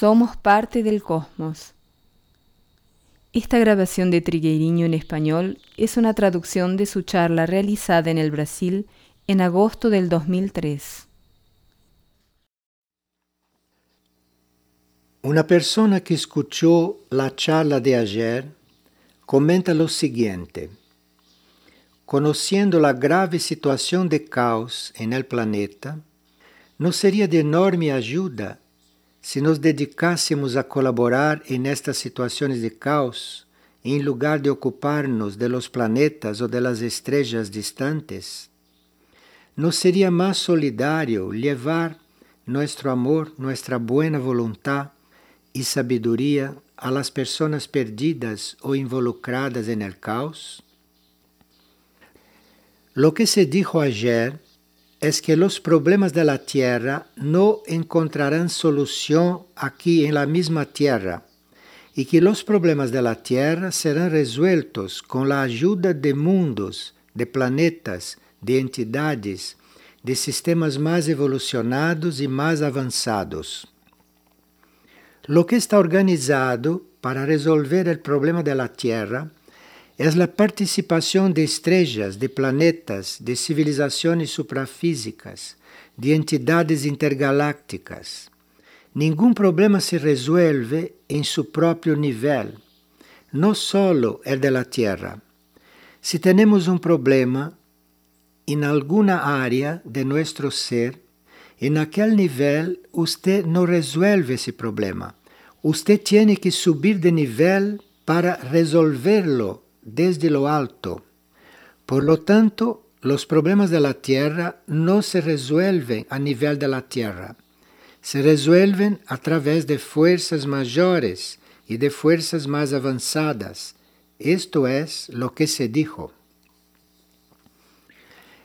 Somos parte del cosmos. Esta grabación de Trigueirinho en español es una traducción de su charla realizada en el Brasil en agosto del 2003. Una persona que escuchó la charla de ayer comenta lo siguiente. Conociendo la grave situación de caos en el planeta, ¿no sería de enorme ayuda si nos dedicásemos a colaborar en estas situaciones de caos en lugar de ocuparnos de los planetas o de las estrellas distantes? ¿No sería más solidario llevar nuestro amor, nuestra buena voluntad y sabiduría a las personas perdidas o involucradas en el caos? Lo que se dijo ayer es que los problemas de la Tierra no encontrarán solución aquí en la misma Tierra y que los problemas de la Tierra serán resueltos con la ayuda de mundos, de planetas, de entidades, de sistemas más evolucionados y más avanzados. Lo que está organizado para resolver el problema de la Tierra es la participación de estrellas, de planetas, de civilizaciones suprafísicas, de entidades intergalácticas. Ningún problema se resuelve en su propio nivel, no solo el de la Tierra. Si tenemos un problema en alguna área de nuestro ser, en aquel nivel usted no resuelve ese problema. Usted tiene que subir de nivel para resolverlo desde lo alto. Por lo tanto, los problemas de la Tierra no se resuelven a nivel de la Tierra. Se resuelven a través de fuerzas mayores y de fuerzas más avanzadas. Esto es lo que se dijo.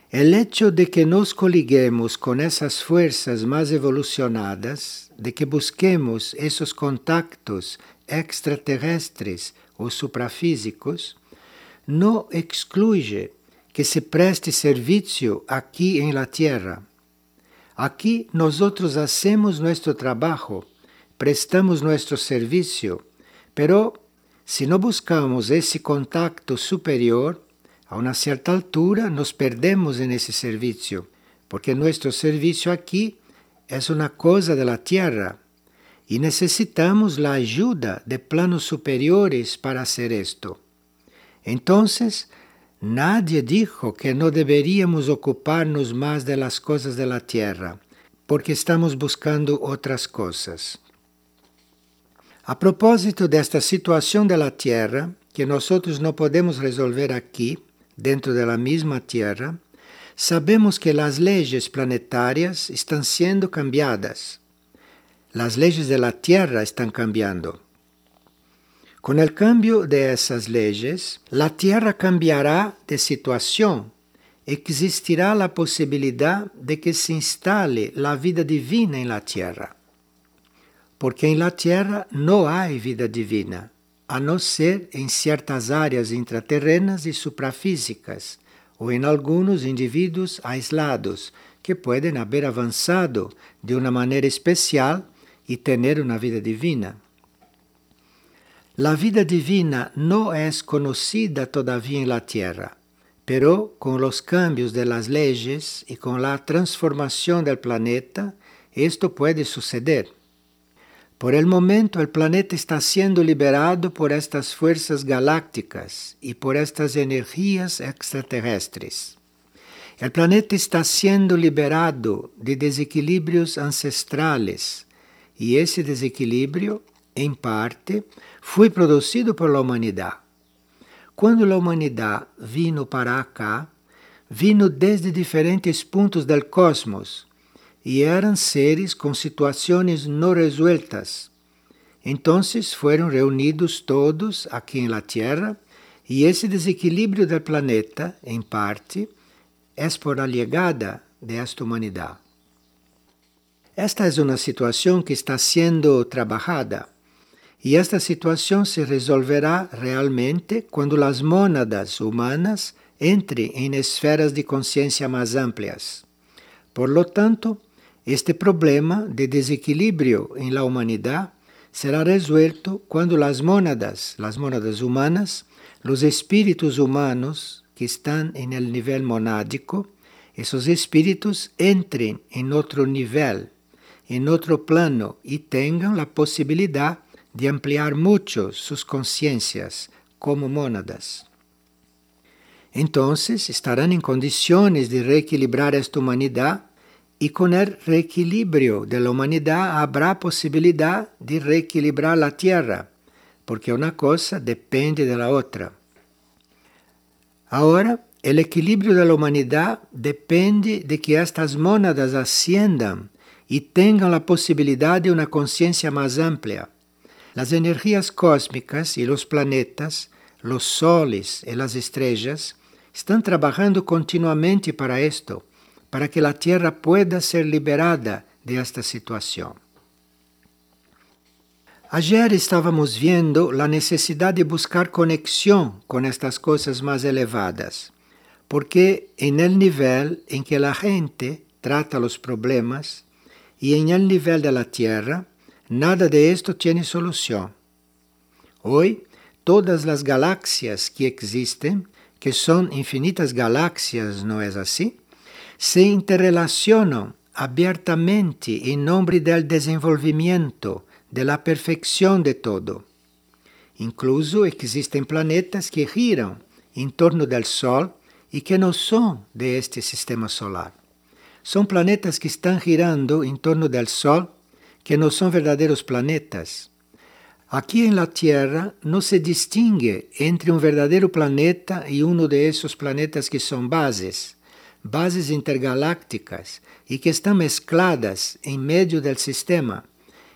El hecho de que nos coliguemos con esas fuerzas más evolucionadas, de que busquemos esos contactos extraterrestres o suprafísicos, no excluye que se preste servicio aquí en la tierra. Aquí nosotros hacemos nuestro trabajo, prestamos nuestro servicio, pero si no buscamos ese contacto superior, a una cierta altura nos perdemos en ese servicio, porque nuestro servicio aquí es una cosa de la tierra y necesitamos la ayuda de planos superiores para hacer esto. Entonces, nadie dijo que no deberíamos ocuparnos más de las cosas de la tierra, porque estamos buscando otras cosas. A propósito desta situação da Terra, que nós não podemos resolver aqui, dentro da mesma Terra, sabemos que as leis planetárias estão sendo cambiadas. As leis da Terra estão cambiando. Com o cambio de essas leis, a Terra cambiará de situação. Existirá a possibilidade de que se instale a vida divina em la Terra. Porque em la Terra não há vida divina, a não ser em certas áreas intraterrenas e suprafísicas, ou em alguns indivíduos aislados que podem haver avançado de uma maneira especial e ter uma vida divina. La vida divina no es conocida todavía en la Tierra, pero con los cambios de las leyes y con la transformación del planeta, esto puede suceder. Por el momento el planeta está siendo liberado por estas fuerzas galácticas y por estas energías extraterrestres. El planeta está siendo liberado de desequilibrios ancestrales y ese desequilibrio em parte, foi produzido pela humanidade. Quando a humanidade vino para cá, vino desde diferentes pontos do cosmos e eram seres com situações não resueltas. Então foram reunidos todos aqui na Terra e esse desequilíbrio do planeta, em parte, é por a chegada desta humanidade. Esta é uma situação que está sendo trabalhada E esta situação se resolverá realmente quando as mônadas humanas entrem em esferas de consciência mais amplias. Por lo tanto, este problema de desequilíbrio em la humanidade será resuelto cuando las mónadas, las mónadas humanas, los espíritus humanos que están en el nivel monádico, esos espíritus entren en otro nivel, en otro plano y tengan la posibilidad de ampliar mucho sus conciencias como mónadas. Entonces estarán en condiciones de reequilibrar esta humanidad y con el reequilibrio de la humanidad habrá posibilidad de reequilibrar la tierra, porque una cosa depende de la otra. Ahora, el equilibrio de la humanidad depende de que estas mónadas asciendan y tengan la posibilidad de una conciencia más amplia. Las energías cósmicas y los planetas, los soles y las estrellas, están trabajando continuamente para esto para que la tierra pueda ser liberada de esta situación. Ayer estábamos viendo la necesidad de buscar conexión con estas cosas más elevadas, porque en el nivel en que la gente trata los problemas y en el nivel de la tierra, nada de esto tiene solución. Hoy, todas las galaxias que existen, que son infinitas galaxias, ¿no es así? se interrelacionam abiertamente em nome do desenvolvimento, da perfeição de todo. Incluso existem planetas que giram em torno do Sol e que não são de este sistema solar. São planetas que estão girando em torno do Sol, que não são verdadeiros planetas. Aqui em la Tierra não se distingue entre um verdadeiro planeta e um de esses planetas que são bases bases intergalácticas e que estão mescladas em meio do sistema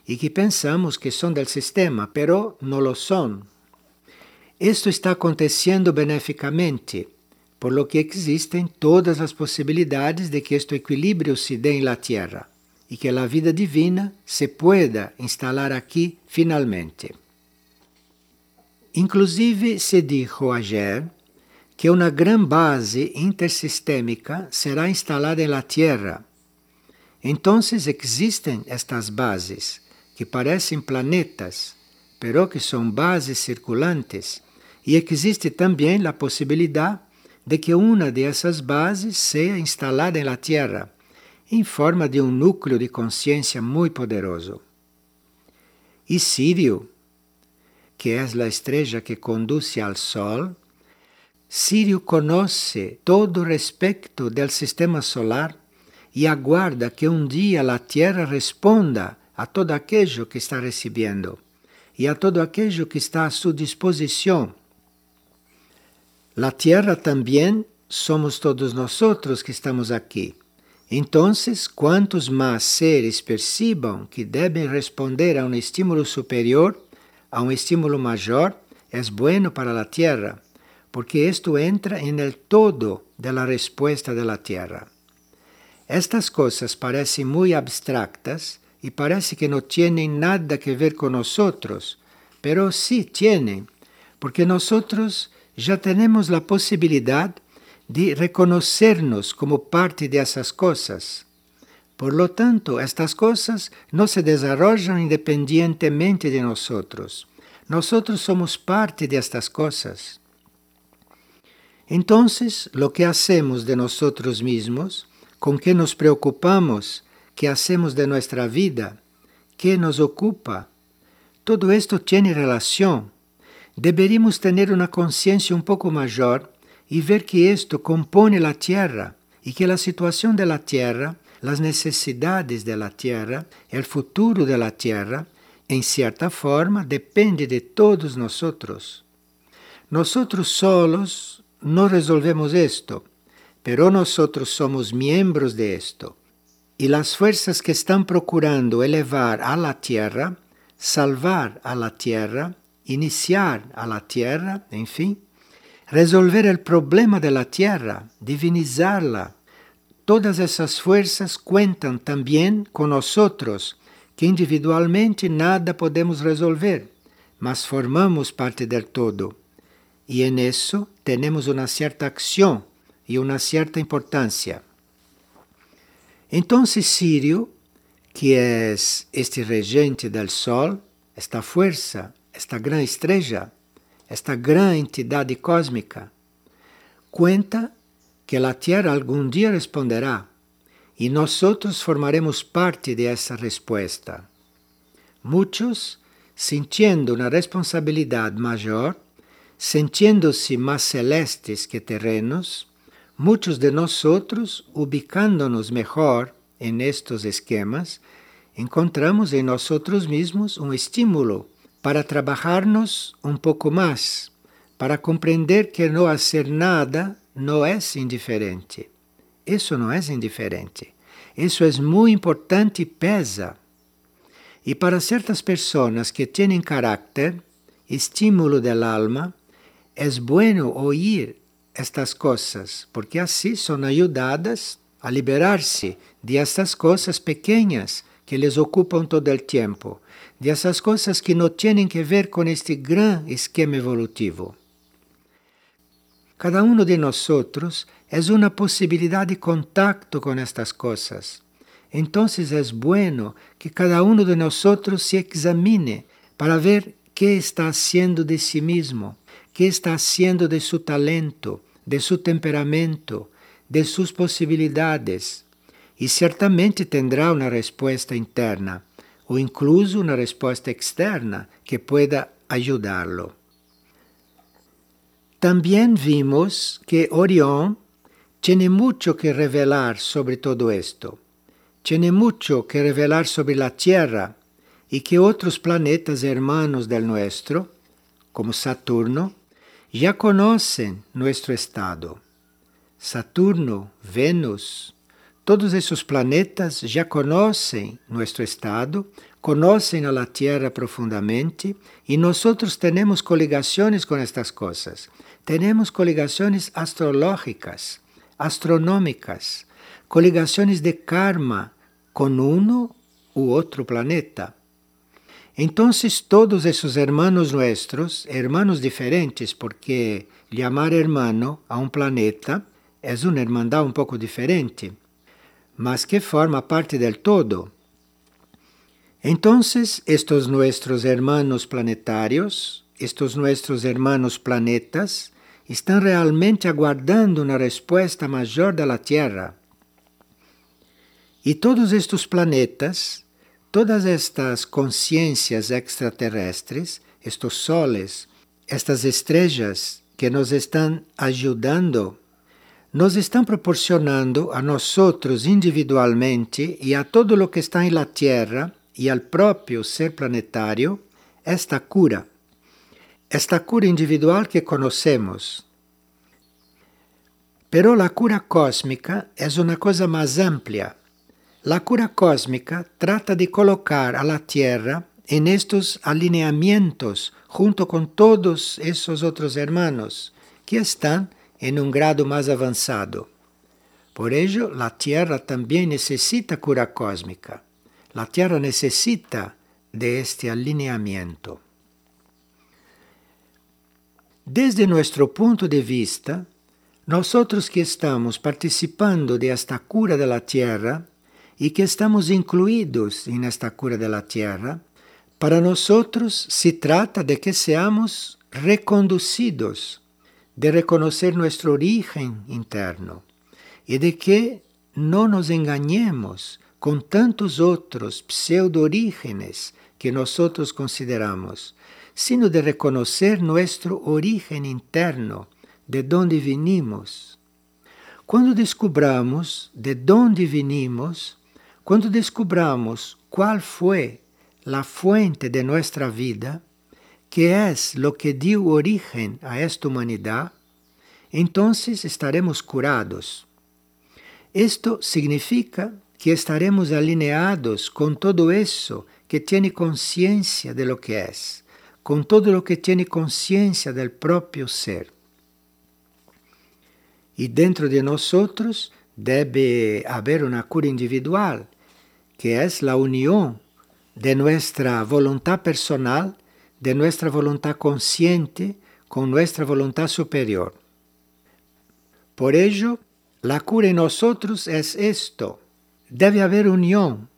e que pensamos que são do sistema, pero não lo são. Isto está acontecendo beneficamente, por lo que existem todas as possibilidades de que este equilíbrio se dê la Tierra e que a vida divina se pueda instalar aqui finalmente. Inclusive se dijo ayer que uma grande base intersistémica será instalada na Terra. Então existem estas bases que parecem planetas, pero que são bases circulantes, e existe também a possibilidade de que uma dessas bases seja instalada na Terra, em forma de um núcleo de consciência muito poderoso. E Sírio, que é a estrela que conduz ao Sol, Sírio conhece todo o respeito do sistema solar e aguarda que um dia a Terra responda a todo aquello que está recebendo e a todo aquello que está a sua disposição. La Terra também somos todos nós que estamos aqui. Então, quantos mais seres percebam que devem responder a um estímulo superior, a um estímulo maior, é bueno para a Terra porque esto entra en el todo de la respuesta de la Tierra. Estas cosas parecen muy abstractas y parece que no tienen nada que ver con nosotros, pero sí tienen, porque nosotros ya tenemos la posibilidad de reconocernos como parte de esas cosas. Por lo tanto, estas cosas no se desarrollan independientemente de nosotros. Nosotros somos parte de estas cosas. Entonces, lo que hacemos de nosotros mismos, con qué nos preocupamos, qué hacemos de nuestra vida, qué nos ocupa, todo esto tiene relación. Deberíamos tener una conciencia un poco mayor y ver que esto compone la tierra y que la situación de la tierra, las necesidades de la tierra, el futuro de la tierra, en cierta forma depende de todos nosotros. Nosotros solos no resolvemos esto, pero nosotros somos miembros de esto. Y las fuerzas que están procurando elevar a la tierra, salvar a la tierra, iniciar a la tierra, en fin, resolver el problema de la tierra, divinizarla. Todas esas fuerzas cuentan también con nosotros, que individualmente nada podemos resolver, mas formamos parte del todo. Y en eso tenemos una cierta acción y una cierta importancia. Entonces Sirio, que es este regente del Sol, esta fuerza, esta gran estrella, esta gran entidade cósmica, cuenta que la Tierra algún día responderá y nosotros formaremos parte de esa respuesta. Muchos, sintiendo una responsabilidad mayor, sintiéndose más celestes que terrenos, muchos de nosotros, ubicándonos mejor en estos esquemas, encontramos en nosotros mismos un estímulo para trabajarnos un poco más, para comprender que no hacer nada no es indiferente. Eso no es indiferente. Eso es muy importante y pesa. Y para ciertas personas que tienen carácter, estímulo del alma, es bueno oír estas cosas, porque así son ayudadas a liberarse de estas cosas pequeñas que les ocupan todo el tiempo, de esas cosas que no tienen que ver con este gran esquema evolutivo. Cada uno de nosotros es una posibilidad de contacto con estas cosas. Entonces es bueno que cada uno de nosotros se examine para ver qué está haciendo de sí mismo, qué está haciendo de su talento, de su temperamento, de sus posibilidades. Y ciertamente tendrá una respuesta interna o incluso una respuesta externa que pueda ayudarlo. También vimos que Orión tiene mucho que revelar sobre todo esto. Tiene mucho que revelar sobre la Tierra y que otros planetas hermanos del nuestro, como Saturno, ya conocen nuestro estado. Saturno, Venus, todos esos planetas ya conocen nuestro estado, conocen a la Tierra profundamente y nosotros tenemos coligaciones con estas cosas. Tenemos coligaciones astrológicas, astronómicas, coligaciones de karma con uno u otro planeta. Entonces todos esos hermanos nuestros, hermanos diferentes, porque llamar hermano a un planeta es una hermandad un poco diferente, mas que forma parte del todo. Entonces estos nuestros hermanos planetarios, estos nuestros hermanos planetas, estão realmente aguardando uma resposta maior da Terra. E todos estes planetas, todas estas consciências extraterrestres, estes soles, estas estrelas que nos estão ajudando, nos estão proporcionando a nós individualmente e a todo o que está na Terra e ao próprio ser planetário esta cura esta cura individual que conocemos. Pero la cura cósmica es una cosa más amplia. La cura cósmica trata de colocar a la Tierra en estos alineamientos junto con todos esos otros hermanos que están en un grado más avanzado. Por ello, la Tierra también necesita cura cósmica. La Tierra necesita de este alineamiento. Desde nuestro punto de vista, nosotros que estamos participando de esta cura de la tierra y que estamos incluidos en esta cura de la tierra, para nosotros se trata de que seamos reconducidos, de reconocer nuestro origen interno y de que no nos engañemos con tantos otros pseudo-orígenes que nosotros consideramos, sino de reconocer nuestro origen interno, de dónde vinimos. Quando descubramos de dónde vinimos, quando descubramos qual foi a fuente de nossa vida, que é lo que dio origen a esta humanidade, então estaremos curados. Isto significa que estaremos alineados com todo isso que tem consciência de lo que é con todo lo que tiene conciencia del propio ser. Y dentro de nosotros debe haber una cura individual, que es la unión de nuestra voluntad personal, de nuestra voluntad consciente con nuestra voluntad superior. Por ello, la cura en nosotros es esto. Debe haber unión.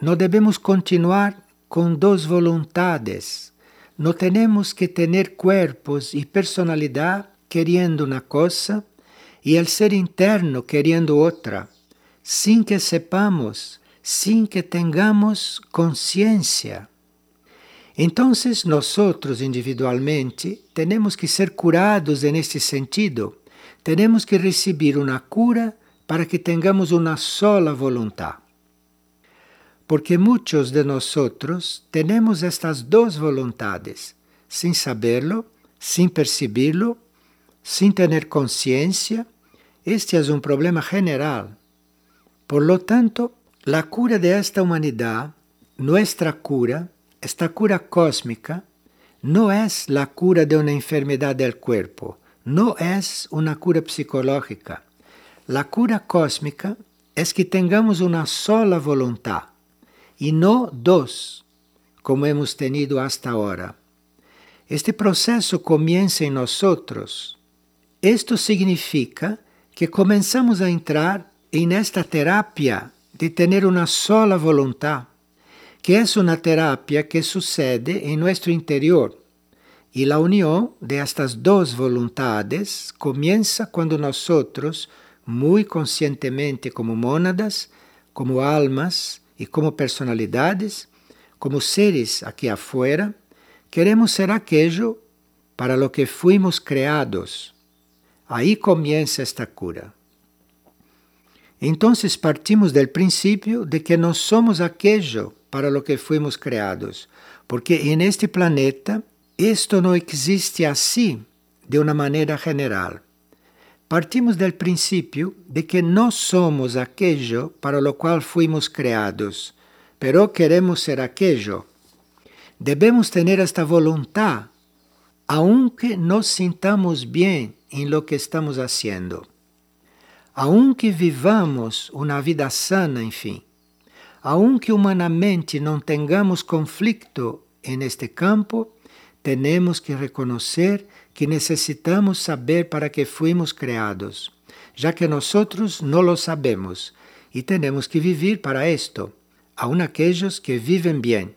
No debemos continuar con dos voluntades. No tenemos que tener cuerpos y personalidad queriendo una cosa y el ser interno queriendo otra, sin que sepamos, sin que tengamos conciencia. Entonces nosotros individualmente tenemos que ser curados en este sentido. Tenemos que recibir una cura para que tengamos una sola voluntad. Porque muchos de nosotros tenemos estas dos voluntades, sin saberlo, sin percibirlo, sin tener conciencia. Este es un problema general. Por lo tanto, la cura de esta humanidad, nuestra cura, esta cura cósmica, no es la cura de una enfermedad del cuerpo, no es una cura psicológica. La cura cósmica es que tengamos una sola voluntad y no dos, como hemos tenido hasta ahora. Este proceso comienza en nosotros. Esto significa que comenzamos a entrar en esta terapia de tener una sola voluntad que es una terapia que sucede en nuestro interior. Y la unión de estas dos voluntades comienza cuando nosotros, muy conscientemente como mónadas, como almas y como personalidades, como seres aquí afuera, queremos ser aquello para lo que fuimos creados. Ahí comienza esta cura. Entonces partimos del principio de que no somos aquello para lo que fuimos creados, porque en este planeta esto no existe así de una manera general. Partimos del principio de que no somos aquello para lo cual fuimos creados, pero queremos ser aquello. Debemos tener esta voluntad, aunque nos sintamos bien en lo que estamos haciendo. Aunque vivamos una vida sana, en fin aunque humanamente não tengamos conflito en este campo, temos que reconocer que necessitamos saber para que fuimos creados, já que nós não lo sabemos e temos que vivir para esto, aun aquellos que viven bien.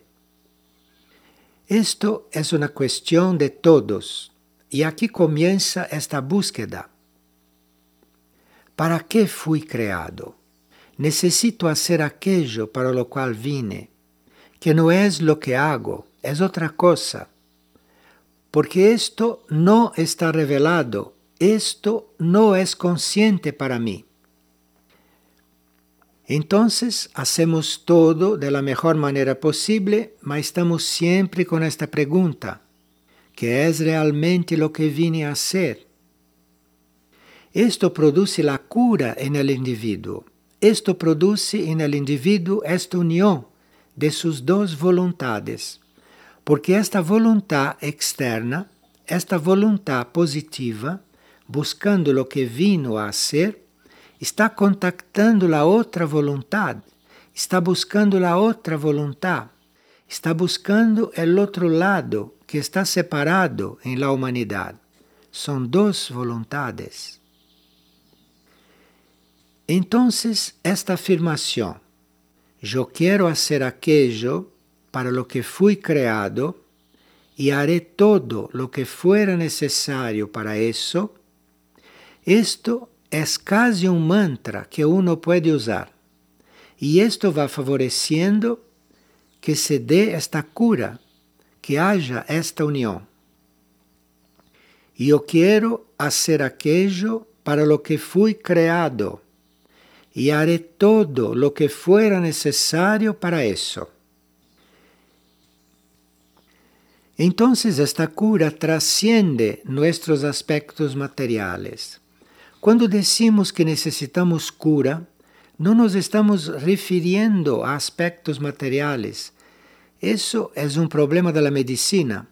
Esto es una cuestión de todos y aquí comienza esta búsqueda. ¿Para qué fui creado? necesito hacer aquello para lo cual vine, que no es lo que hago, es otra cosa. Porque esto no está revelado, esto no es consciente para mí. Entonces hacemos todo de la mejor manera posible, mas estamos siempre con esta pregunta, ¿qué es realmente lo que vine a hacer? Esto produce la cura en el individuo esto produce en el individuo esta unión de sus dos voluntades, porque esta voluntad externa, esta voluntad positiva, buscando lo que vino a ser, está contactando la otra voluntad, está buscando la otra voluntad, está buscando el otro lado que está separado en la humanidad. Son dos voluntades. Entonces, esta afirmación, yo quiero hacer aquello para lo que fui creado y haré todo lo que fuera necesario para eso, esto es casi un mantra que uno puede usar. Y esto va favoreciendo que se dé esta cura, que haya esta unión. Yo quiero hacer aquello para lo que fui creado y haré todo lo que fuera necesario para eso. Entonces esta cura trasciende nuestros aspectos materiales. Cuando decimos que necesitamos cura, no nos estamos refiriendo a aspectos materiales. Eso es un problema de la medicina.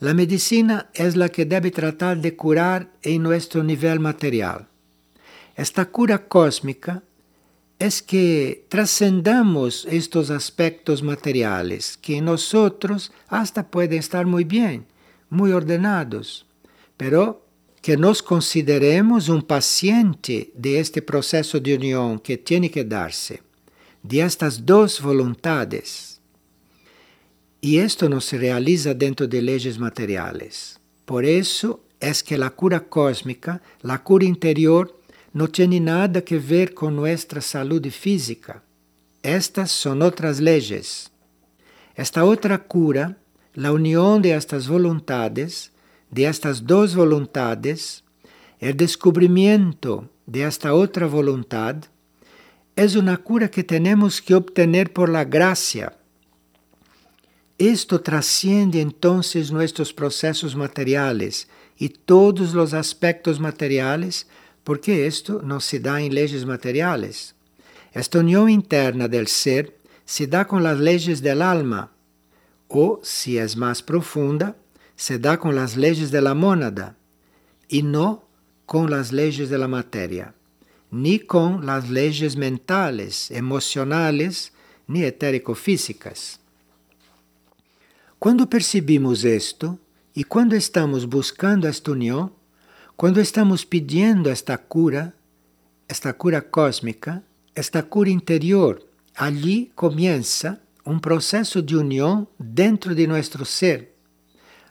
La medicina es la que debe tratar de curar en nuestro nivel material. Esta cura cósmica es que trascendamos estos aspectos materiales que en nosotros hasta pueden estar muy bien, muy ordenados, pero que nos consideremos un paciente de este proceso de unión que tiene que darse, de estas dos voluntades. Y esto no se realiza dentro de leyes materiales. Por eso es que la cura cósmica, la cura interior, no tiene nada que ver con nuestra salud física. Estas son otras leyes. Esta otra cura, la unión de estas voluntades, de estas dos voluntades, el descubrimiento de esta otra voluntad, es una cura que tenemos que obtener por la gracia. Esto trasciende entonces nuestros procesos materiales y todos los aspectos materiales, porque esto no se da en leyes materiales. Esta unión interna del ser se da con las leyes del alma, o, si es más profunda, se da con las leyes de la mónada, y no con las leyes de la materia, ni con las leyes mentales, emocionales, ni etérico-físicas. Quando percebimos isto, e quando estamos buscando esta união, quando estamos pedindo esta cura, esta cura cósmica, esta cura interior, ali começa um processo de união dentro de nosso ser,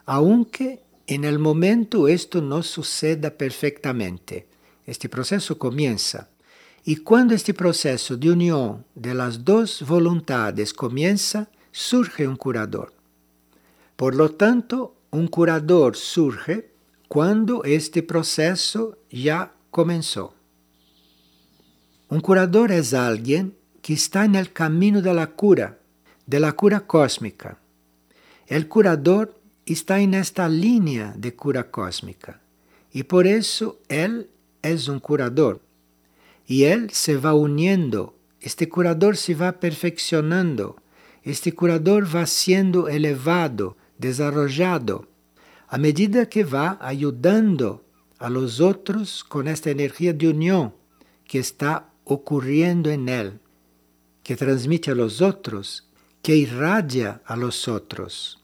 aunque en el momento esto no suceda perfectamente. Este processo começa. E quando este processo de união de las dos voluntades começa, surge um curador. Por lo tanto, um curador surge quando este processo já começou. Um curador é alguém que está no caminho da cura, da cura cósmica. El curador está en esta línea de cura cósmica y por eso Él es un curador. Y Él se va uniendo, este curador se va perfeccionando, este curador va siendo elevado, desarrollado, a medida que va ayudando a los otros con esta energía de unión que está ocurriendo en Él, que transmite a los otros, que irradia a los otros.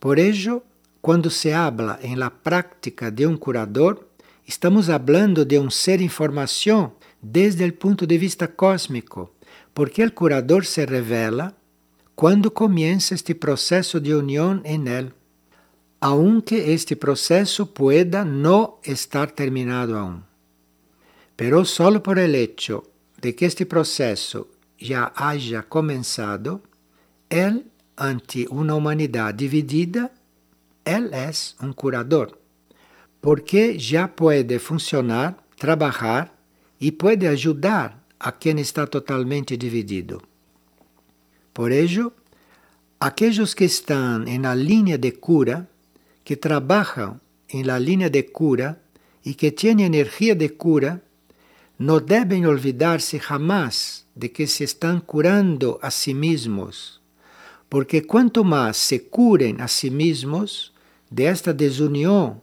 Por ello, quando se habla em la prática de um curador, estamos hablando de um ser em formação desde o ponto de vista cósmico, porque o curador se revela quando começa este processo de união em ele, aunque este processo pueda não estar terminado aún. Pero solo por el hecho de que este processo já haya comenzado, ele ante uma humanidade dividida, Ele é um curador, porque já pode funcionar, trabalhar e pode ajudar a quem está totalmente dividido. Por ello, aqueles que estão na linha de cura, que trabalham em la linha de cura e que têm energia de cura, não devem olvidar-se jamás de que se estão curando a si mesmos porque quanto mais se curen a si mesmos de esta desunião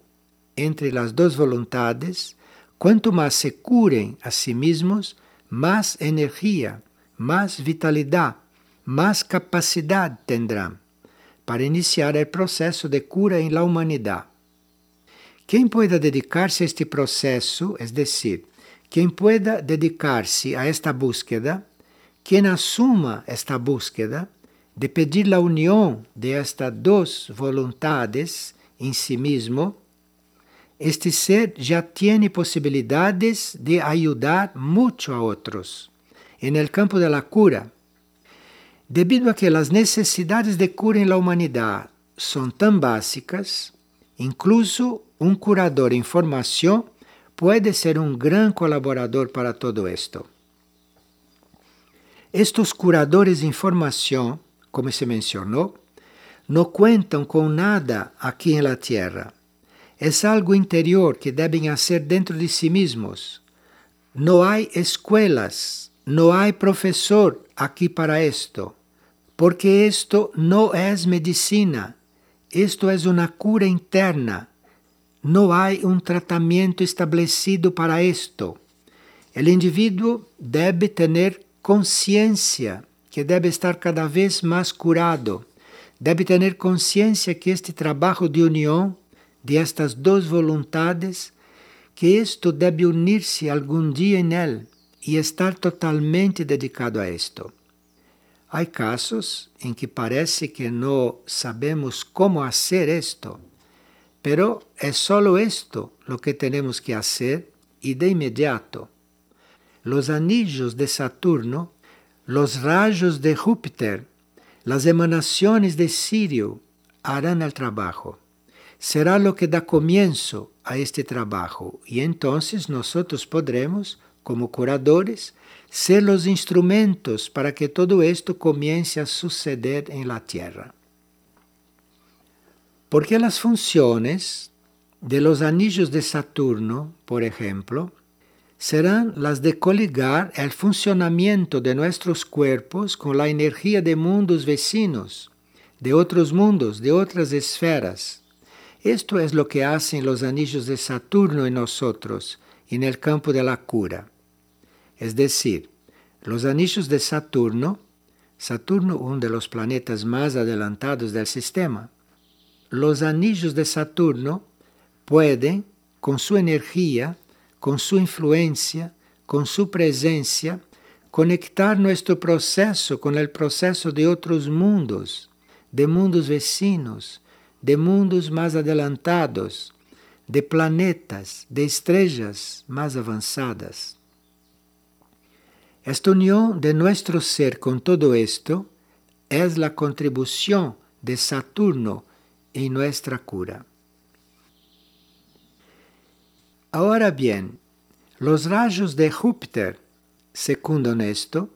entre as duas voluntades, quanto mais se curen a si mesmos, mais energia, mais vitalidade, mais capacidade tendrão para iniciar o processo de cura em la humanidade. Quem pueda dedicar-se a este processo, es decir, quem pueda dedicar-se a esta búsqueda, quem assuma esta búsqueda, de pedir la unión de estas dos voluntades en sí mismo, este ser ya tiene posibilidades de ayudar mucho a otros en el campo de la cura. Debido a que las necesidades de cura en la humanidad son tan básicas, incluso un curador en formación puede ser un gran colaborador para todo esto. Estos curadores en formación como se mencionou, não contam com nada aqui na Terra. É algo interior que devem fazer dentro de si mesmos. Não há escolas, não há professor aqui para isto, porque isto não é medicina, isto é uma cura interna. Não há um tratamento estabelecido para isto. O indivíduo deve ter consciência que deve estar cada vez mais curado, deve ter consciência que este trabalho de união de estas duas voluntades, que isto deve unir-se algum dia em ele e estar totalmente dedicado a isto. Há casos em que parece que não sabemos como fazer isto, pero é solo esto lo que temos que fazer e de imediato. Los anillos de Saturno, los rayos de Júpiter, las emanaciones de Sirio harán el trabajo. Será lo que da comienzo a este trabajo y entonces nosotros podremos, como curadores, ser los instrumentos para que todo esto comience a suceder en la Tierra. Porque las funciones de los anillos de Saturno, por ejemplo, serán las de coligar el funcionamiento de nuestros cuerpos con la energía de mundos vecinos, de otros mundos, de otras esferas. Esto es lo que hacen los anillos de Saturno en nosotros, en el campo de la cura. Es decir, los anillos de Saturno, Saturno uno de los planetas más adelantados del sistema, los anillos de Saturno pueden, con su energía, con su influencia, con su presencia, conectar nuestro proceso con el proceso de otros mundos, de mundos vecinos, de mundos más adelantados, de planetas, de estrellas más avanzadas. Esta unión de nuestro ser con todo esto es la contribución de Saturno en nuestra cura. Ahora bien, los rayos de Júpiter secundan esto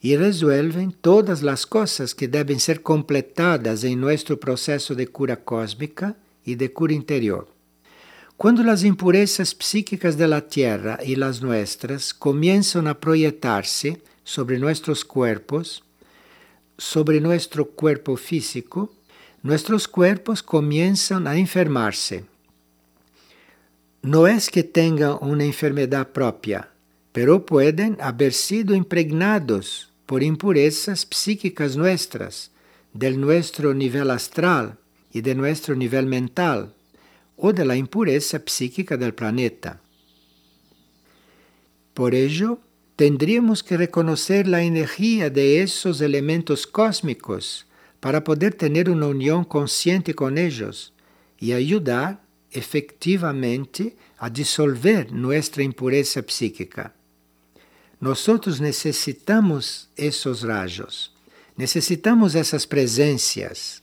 y resuelven todas las cosas que deben ser completadas en nuestro proceso de cura cósmica y de cura interior. Cuando las impurezas psíquicas de la Tierra y las nuestras comienzan a proyectarse sobre nuestros cuerpos, sobre nuestro cuerpo físico, nuestros cuerpos comienzan a enfermarse. No es que tengan una enfermedad propia, pero pueden haber sido impregnados por impurezas psíquicas nuestras, del nuestro nivel astral y de nuestro nivel mental, o de la impureza psíquica del planeta. Por ello, tendríamos que reconocer la energía de esos elementos cósmicos para poder tener una unión consciente con ellos y ayudar efectivamente a disolver nuestra impureza psíquica. Nosotros necesitamos esos rayos, necesitamos essas presencias.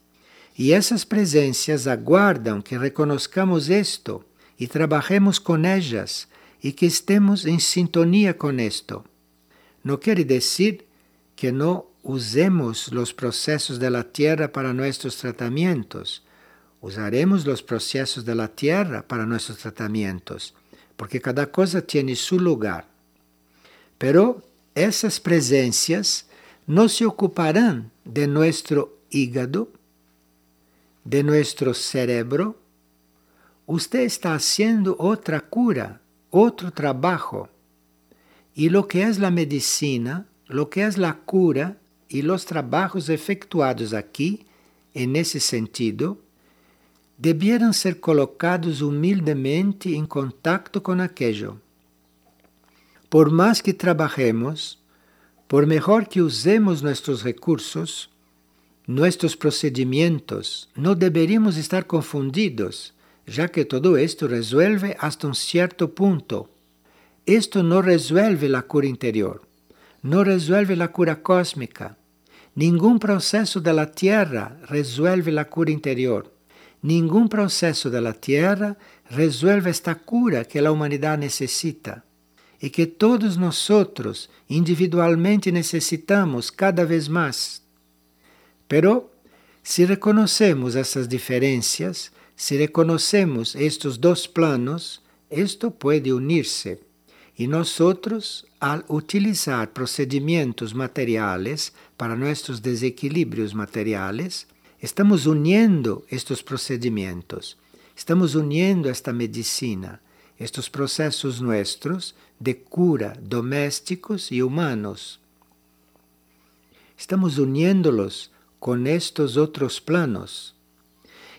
E essas presencias aguardam que reconozcamos isto e trabalhemos com elas e que estemos em sintonia com isto. Não quer dizer que não usemos os processos da Terra para nossos tratamentos, Usaremos los procesos de la tierra para nuestros tratamientos, porque cada cosa tiene su lugar. Pero esas presencias no se ocuparán de nuestro hígado, de nuestro cerebro. Usted está haciendo otra cura, otro trabajo. Y lo que es la medicina, lo que es la cura y los trabajos efectuados aquí, en ese sentido, debieran ser colocados humildemente em contacto com aquello. Por mais que trabajemos, por mejor que usemos nuestros recursos, nuestros procedimientos, no deberíamos estar confundidos, ya que todo esto resuelve hasta un cierto punto. Esto no resuelve la cura interior, no resuelve la cura cósmica. Ningún proceso de la tierra resuelve la cura interior. Ningún proceso de la Tierra resuelve esta cura que la humanidad necesita y que todos nosotros individualmente necesitamos cada vez más. Pero si reconocemos esas diferencias, si reconocemos estos dos planos, esto puede unirse. Y nosotros, al utilizar procedimientos materiales para nuestros desequilibrios materiales, Estamos uniendo estes procedimentos, estamos uniendo esta medicina, estes processos nossos de cura domésticos e humanos. Estamos uniéndolos com estes outros planos.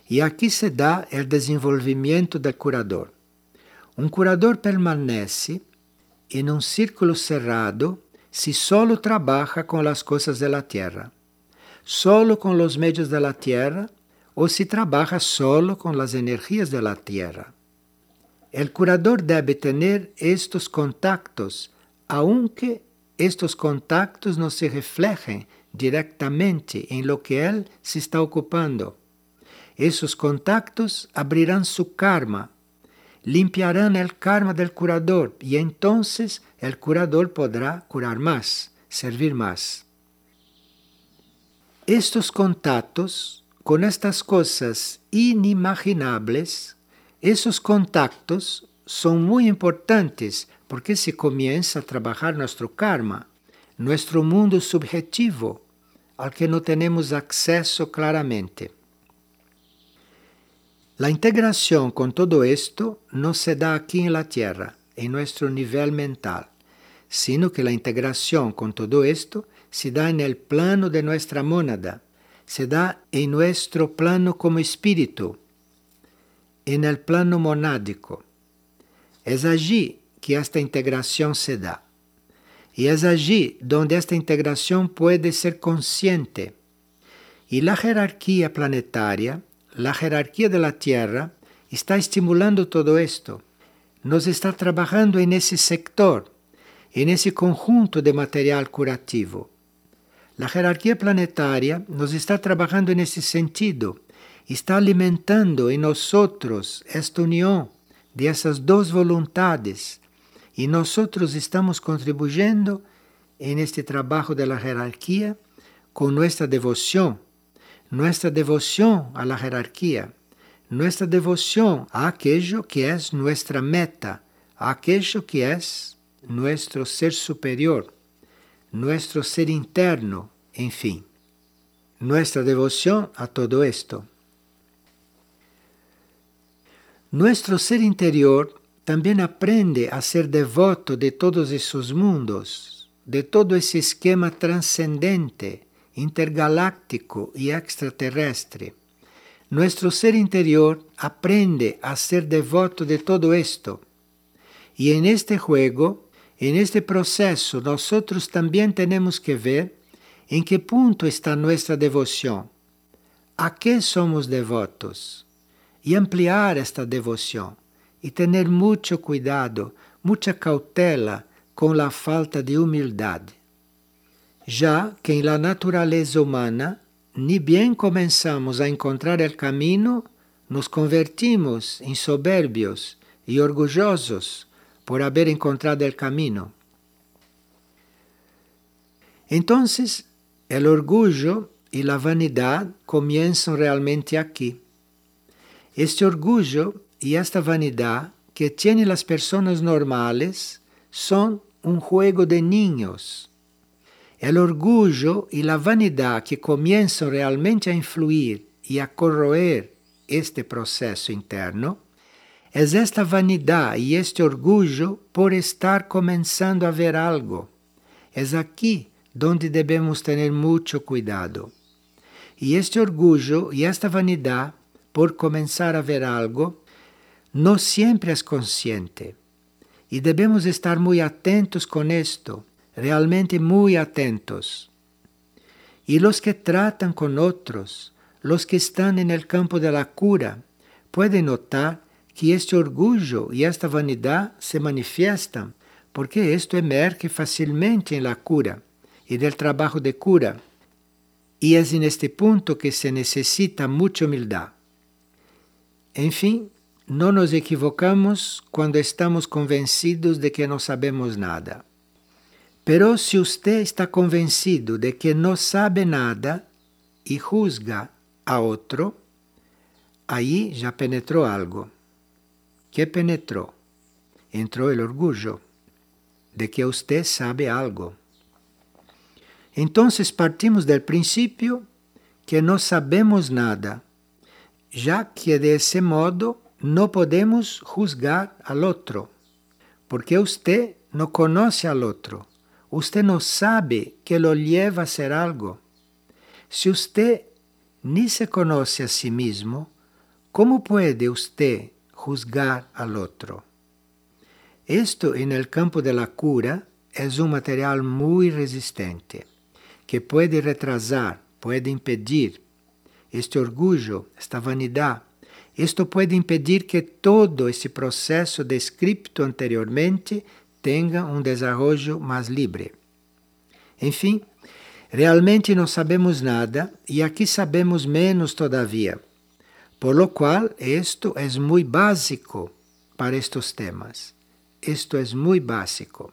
E aqui se dá o desenvolvimento do curador. Um curador permanece em um círculo cerrado, si solo trabaja con las cosas de la tierra, solo con los medios de la tierra o si trabaja solo con las energías de la tierra. El curador debe tener estos contactos, aunque estos contactos no se reflejen directamente en lo que él se está ocupando. Esos contactos abrirán su karma, limpiarán el karma del curador y entonces el curador podrá curar más, servir más. Estos contactos con estas cosas inimaginables, esos contactos son muy importantes porque se comienza a trabajar nuestro karma, nuestro mundo subjetivo, al que no tenemos acceso claramente. La integración con todo esto no se da aquí en la Tierra, en nuestro nivel mental, sino que la integración con todo esto se da en el plano de nuestra mónada, se da en nuestro plano como espíritu, en el plano monádico. Es allí que esta integración se da. Y es allí donde esta integración puede ser consciente. Y la jerarquía planetaria, la jerarquía de la Tierra, está estimulando todo esto. Nos está trabajando en ese sector, en ese conjunto de material curativo. La jerarquía planetaria nos está trabajando en ese sentido, está alimentando en nosotros esta unión de esas dos voluntades y nosotros estamos contribuyendo en este trabajo de la jerarquía con nuestra devoción, nuestra devoción a la jerarquía, nuestra devoción a aquello que es nuestra meta, a aquello que es nuestro ser superior nuestro ser interno, en fin, nuestra devoción a todo esto. Nuestro ser interior también aprende a ser devoto de todos esos mundos, de todo ese esquema trascendente, intergaláctico y extraterrestre. Nuestro ser interior aprende a ser devoto de todo esto. Y en este juego En este proceso nosotros también tenemos que ver en qué punto está nuestra devoción, a qué somos devotos y ampliar esta devoción y tener mucho cuidado, mucha cautela con la falta de humildad, ya que en la naturaleza humana ni bien comenzamos a encontrar el camino, nos convertimos en soberbios y orgullosos por haber encontrado el camino. Entonces, el orgullo y la vanidad comienzan realmente aquí. Este orgullo y esta vanidad que tienen las personas normales son un juego de niños. El orgullo y la vanidad que comienzan realmente a influir y a corroer este proceso interno Es esta vanidade e este orgulho por estar começando a ver algo. É aqui donde devemos ter muito cuidado. E este orgulho e esta vanidade por começar a ver algo não sempre é consciente. E devemos estar muito atentos com esto, realmente muito atentos. E los que tratam com outros, los que estão no campo da cura, podem notar que este orgullo e esta vanidade se manifestam porque isto emerge facilmente em la cura e del trabalho de cura. E é neste ponto que se necessita muita humildade. Enfim, não nos equivocamos quando estamos convencidos de que não sabemos nada. Pero se você está convencido de que não sabe nada e juzga a outro, aí já penetrou algo. ¿Qué penetró? Entró el orgullo de que usted sabe algo. Entonces partimos del principio que no sabemos nada, ya que de ese modo no podemos juzgar al otro, porque usted no conoce al otro, usted no sabe que lo lleva a hacer algo. Si usted ni se conoce a sí mismo, ¿cómo puede usted juzgar al otro. Esto en el campo de la cura es un material muy resistente, que puede retrasar, puede impedir este orgullo, esta vanidad. Esto puede impedir que todo esse processo descrito anteriormente tenha um desenvolvimento mais livre. Enfim, realmente não sabemos nada e aqui sabemos menos todavia, por lo qual isto é muito básico para estes temas. Isto é muito básico.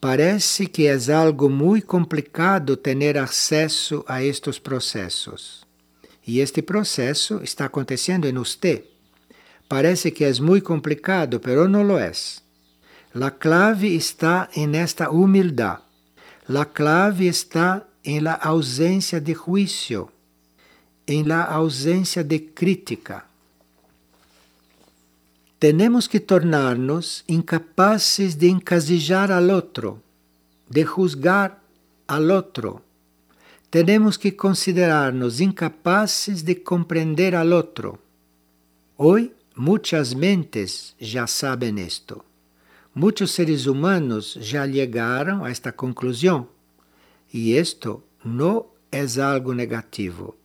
Parece que é algo muito complicado ter acesso a estes processos. E este processo está acontecendo em você. Parece que é muito complicado, pero não lo é. A clave está em esta humildade. A clave está em la ausência de juízo, em la ausência de crítica. Temos que tornar-nos incapazes de encasillar al outro, de juzgar al outro. Temos que considerar-nos incapazes de compreender al outro. Hoy muitas mentes já sabem isto. Muitos seres humanos já chegaram a esta conclusão. E isto não é algo negativo.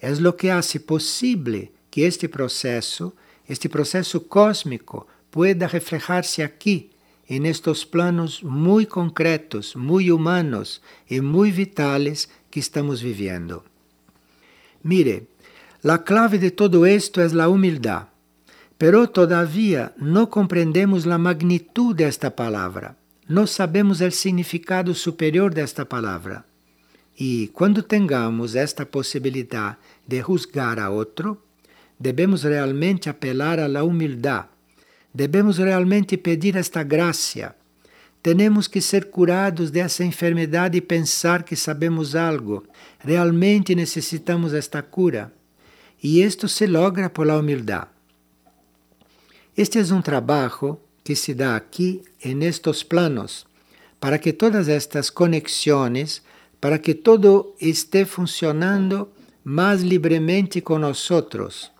É o que hace possível que este processo este processo cósmico pueda reflejar-se aqui, em estes planos muito concretos, muito humanos e muito vitales que estamos vivendo. Mire, a clave de todo esto é a humildade, pero todavía não compreendemos a magnitud desta palavra, não sabemos o significado superior desta palavra. E quando tengamos esta possibilidade de juzgar a outro, Devemos realmente apelar à humildade. Devemos realmente pedir esta graça. Temos que ser curados dessa enfermidade e pensar que sabemos algo. Realmente necessitamos esta cura. E isto se logra por la humildade. Este é um trabalho que se dá aqui, en estos planos, para que todas estas conexões, para que todo esté funcionando mais livremente com nós outros.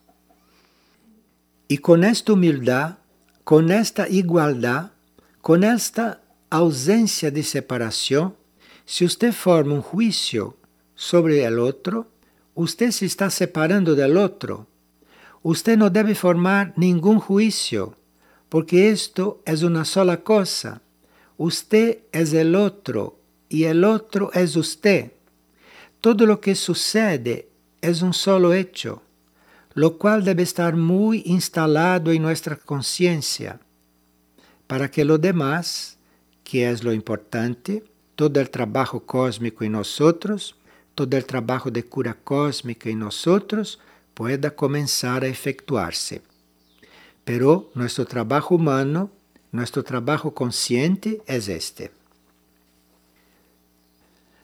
E com esta humildade, com esta igualdade, com esta ausência de separação, se você forma um juízo sobre o outro, você se está separando do outro. Você não deve formar nenhum juízo, porque isto é uma sola coisa. Você é o outro e o outro é você. Todo o que sucede é um solo hecho lo cual debe estar muy instalado en nuestra conciencia, para que lo demás, que es lo importante, todo el trabajo cósmico en nosotros, todo el trabajo de cura cósmica en nosotros, pueda comenzar a efectuarse. Pero nuestro trabajo humano, nuestro trabajo consciente es este.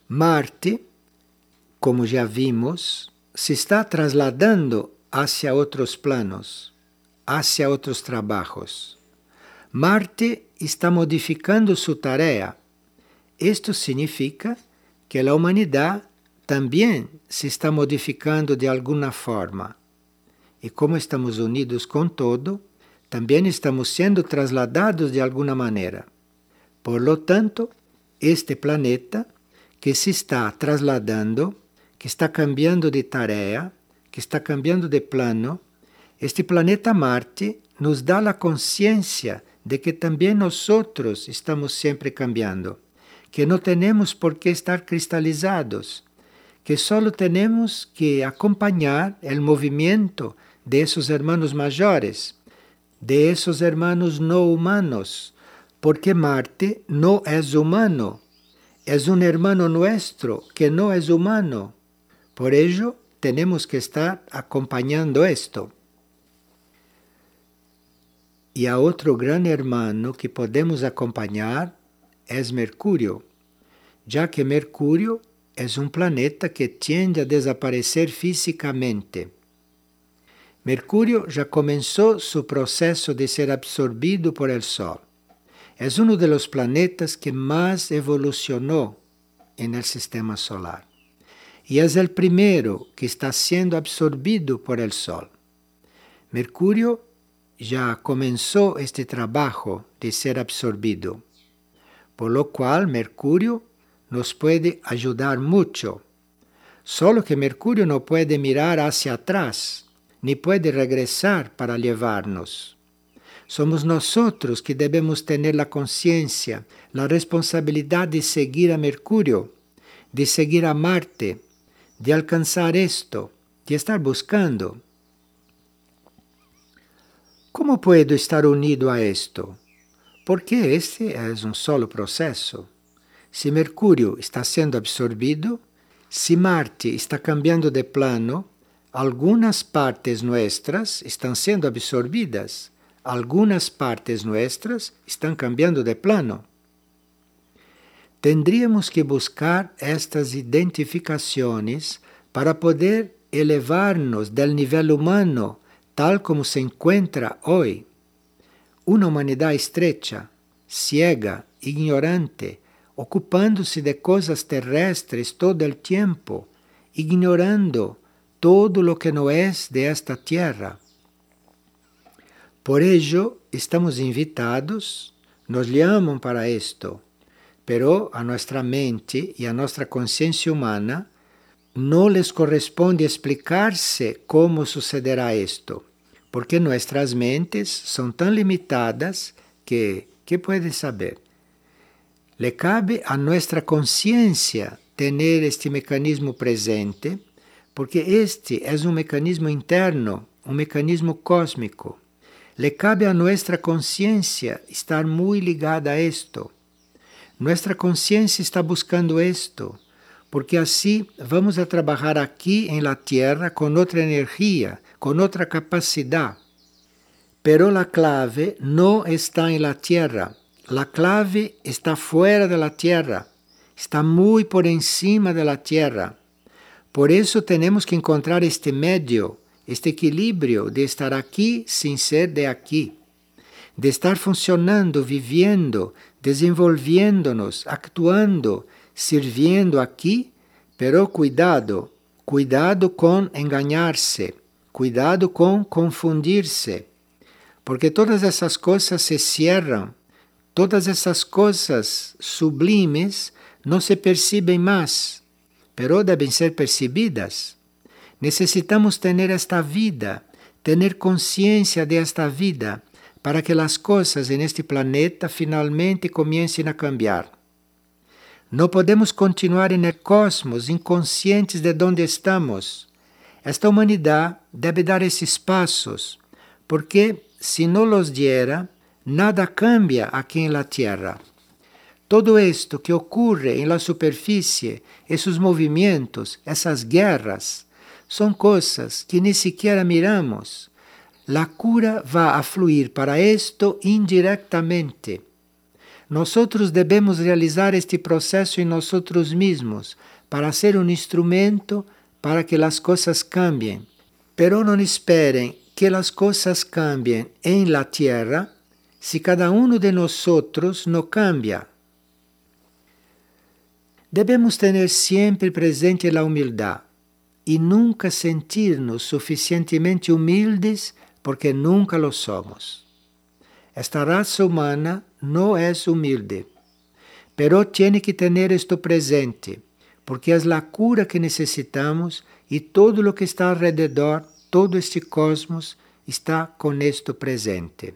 Marte, como já vimos, se está trasladando hacia outros planos, hacia outros trabalhos. Marte está modificando sua tarefa. Isto significa que a humanidade também se está modificando de alguma forma. E como estamos unidos com todo, também estamos sendo trasladados de alguma maneira. Por lo tanto, este planeta que se está trasladando, que está cambiando de tarefa, que está cambiando de plano, este planeta Marte nos dá a consciência de que também nós outros estamos sempre cambiando, que não temos por que estar cristalizados, que só temos que acompanhar o movimento de esos hermanos maiores, de esos hermanos não humanos, porque Marte não é humano, é um hermano nuestro que não é humano. Por ello, tenemos que estar acompañando esto. Y a otro gran hermano que podemos acompañar es Mercurio, ya que Mercurio es un planeta que tiende a desaparecer físicamente. Mercurio ya comenzó su proceso de ser absorbido por el Sol. Uno de los planetas que más evolucionó en el sistema solar e é o primeiro que está sendo absorvido por el Sol. Mercúrio já começou este trabalho de ser absorbido. por lo cual Mercurio nos puede ayudar mucho. Solo que Mercurio no puede mirar hacia atrás, ni puede regresar para llevarnos. Somos nosotros que debemos tener la conciencia, la responsabilidad de seguir a Mercurio, de seguir a Marte, de alcanzar esto, de estar buscando. ¿Cómo puedo estar unido a esto? Porque este es un solo proceso. Si Mercurio está siendo absorbido, si Marte está cambiando de plano, algunas partes nuestras están siendo absorbidas, algunas partes nuestras están cambiando de plano. Tendríamos que buscar estas identificaciones para poder elevarnos del nivel humano tal como se encuentra hoy. Una humanidad estrecha, ciega, ignorante, ocupándose de cosas terrestres todo el tiempo, ignorando todo lo que no es de esta tierra. Por ello, estamos invitados, nos llaman para esto, pero a nuestra mente y a nuestra conciencia humana no les corresponde explicarse cómo sucederá esto porque nuestras mentes son tan limitadas que, ¿qué puede saber? Le cabe a nuestra conciencia tener este mecanismo presente, porque este es un mecanismo interno, un mecanismo cósmico. Le cabe a nuestra conciencia estar muy ligada a esto. Nuestra conciencia está buscando esto, porque así vamos a trabajar aquí en la tierra con otra energía, con otra capacidad. Pero la clave no está en la tierra, la clave está fuera de la tierra, está muy por encima de la tierra. Por eso tenemos que encontrar este medio, este equilibrio de estar aquí sin ser de aquí, de estar funcionando, viviendo, desenvolviéndonos, actuando, sirviendo aquí, pero cuidado, cuidado con engañarse Cuidado com confundir-se, porque todas essas coisas se cierram, todas essas coisas sublimes não se percebem mais, pero devem ser percebidas. Necessitamos ter esta vida, ter consciência de esta vida, para que as coisas en este planeta finalmente comiencem a cambiar. Não podemos continuar el cosmos inconscientes de onde estamos esta humanidade deve dar esses passos, porque se não los diera, nada cambia aqui em la tierra. Todo esto que ocorre em la superfície, esses movimentos, essas guerras, são coisas que nem sequer miramos. La cura va a fluir para esto indirectamente. Nosotros debemos realizar este processo em nosotros mesmos para ser um instrumento para que as coisas cambiem. Pero não esperem que as coisas cambiem em la tierra se cada um de nós não cambia. Devemos ter sempre presente a humildade e nunca sentir-nos suficientemente humildes porque nunca lo somos. Esta raça humana não é humilde, pero tiene que ter isto presente porque é a cura que necessitamos e todo o que está alrededor, todo este cosmos, está com isto presente.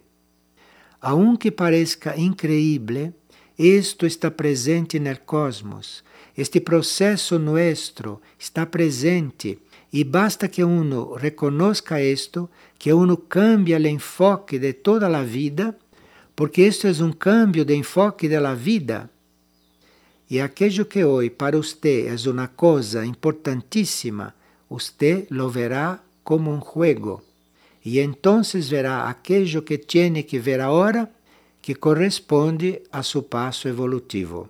Aunque parezca increíble, isto está presente no cosmos. Este processo nuestro está presente e basta que uno reconozca isto, que uno cambie o enfoque de toda a vida, porque isto é um cambio de enfoque de la vida. E aquello que hoje para usted é uma coisa importantíssima, usted lo verá como um juego. E entonces verá aquello que tiene que ver agora que corresponde a seu passo evolutivo.